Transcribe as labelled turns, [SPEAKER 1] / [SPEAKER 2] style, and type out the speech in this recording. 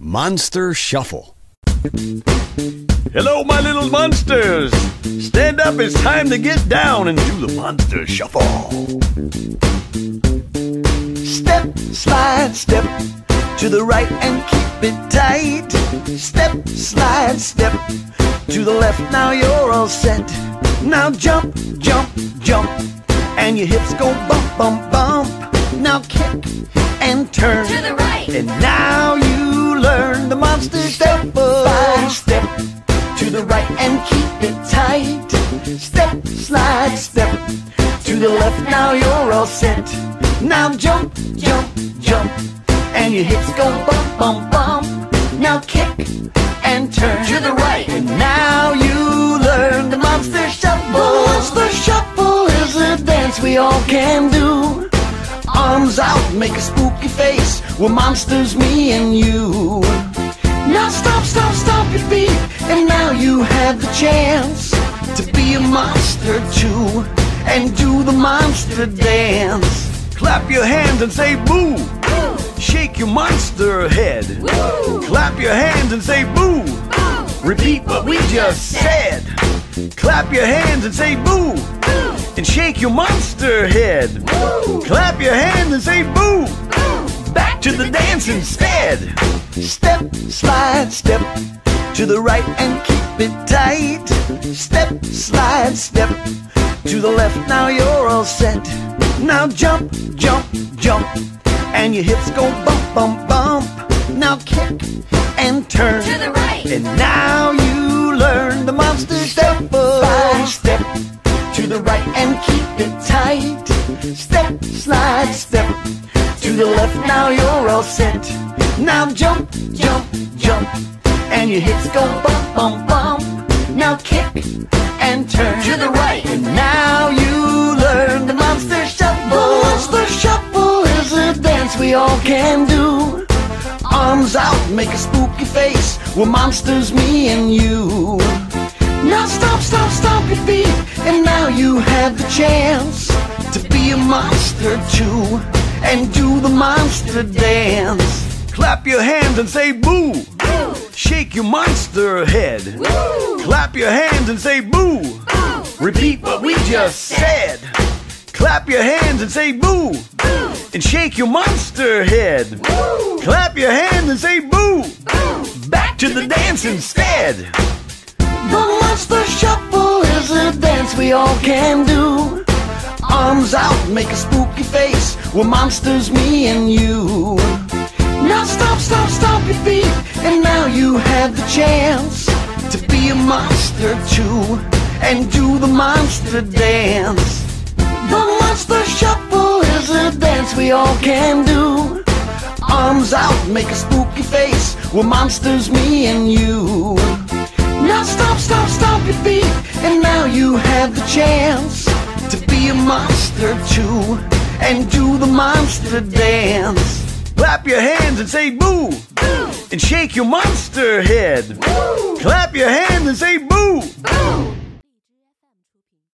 [SPEAKER 1] Monster Shuffle.
[SPEAKER 2] Hello, my little monsters! Stand up, it's time to get down and do the monster shuffle.
[SPEAKER 3] Step, slide, step to the right and keep it tight. Step, slide, step to the left, now you're all set. Now jump, jump, jump, and your hips go bump, bump, bump. Now kick and turn.
[SPEAKER 4] To the right.
[SPEAKER 3] And now you learn the monster step by step. To the right and keep it tight. Step, slide, step. To the left, now you're all set. Now jump, jump, jump. And your hips go bump, bump, bump. Now kick and turn.
[SPEAKER 4] To the right.
[SPEAKER 3] And now you learn the monster shuffle. The monster shuffle is a dance we all can do. Arms out, make a spooky face. We're monsters, me and you. Now stop, stop, stop your feet. And now you have the chance to be a monster too. And do the monster dance.
[SPEAKER 2] Clap your hands and say boo!
[SPEAKER 4] Boo!
[SPEAKER 2] Shake your monster head.
[SPEAKER 4] Woo!
[SPEAKER 2] Clap your hands and say boo!
[SPEAKER 4] Boo!
[SPEAKER 2] Repeat what we just said. Clap your hands and say boo!
[SPEAKER 4] Boo!
[SPEAKER 2] And shake your monster head. Clap your hands and say boo! To the dance instead.
[SPEAKER 3] Step, slide, step to the right and keep it tight. Step, slide, step to the left. Now you're all set. Now jump, jump, jump, and your hips go bump, bump, bump. Now kick and turn.
[SPEAKER 4] To the right.
[SPEAKER 3] And now you learn the monster step by step. To the right and keep it tight. Step, slide, step. The left, now you're all set. Now jump, jump, jump. And your hips go bump, bump, bump. Now kick and turn.
[SPEAKER 4] To the right.
[SPEAKER 3] And now you learn the monster shuffle. Monster shuffle is a dance we all can do. Arms out, make a spooky face. We're monsters, me and you. Now stop, stop, stop your feet. And now you have the chance to be a monster too. And do the monster dance.
[SPEAKER 2] Clap your hands and say boo!
[SPEAKER 4] Boo!
[SPEAKER 2] Shake your monster head.
[SPEAKER 4] Woo!
[SPEAKER 2] Clap your hands and say boo!
[SPEAKER 4] Boo!
[SPEAKER 2] Repeat what we just said. Clap your hands and say boo!
[SPEAKER 4] Boo!
[SPEAKER 2] And shake your monster head.
[SPEAKER 4] Woo!
[SPEAKER 2] Clap your hands and say boo!
[SPEAKER 4] Boo!
[SPEAKER 2] Back to the dance instead.
[SPEAKER 3] The monster shuffle is a dance we all can do. Arms out, make a spooky face. We're monsters, me and you. Now stop, stop, stop your feet. And now you have the chance to be a monster too. And do the monster dance. The monster shuffle is a dance we all can do. Arms out, make a spooky face. We're monsters, me and you. Now stop, stop, stop your feet. And now you have the chance be a monster too. And do the monster dance.
[SPEAKER 2] Clap your hands and say boo!
[SPEAKER 4] Boo!
[SPEAKER 2] And shake your monster head. Clap your hands and say boo!
[SPEAKER 4] Boo!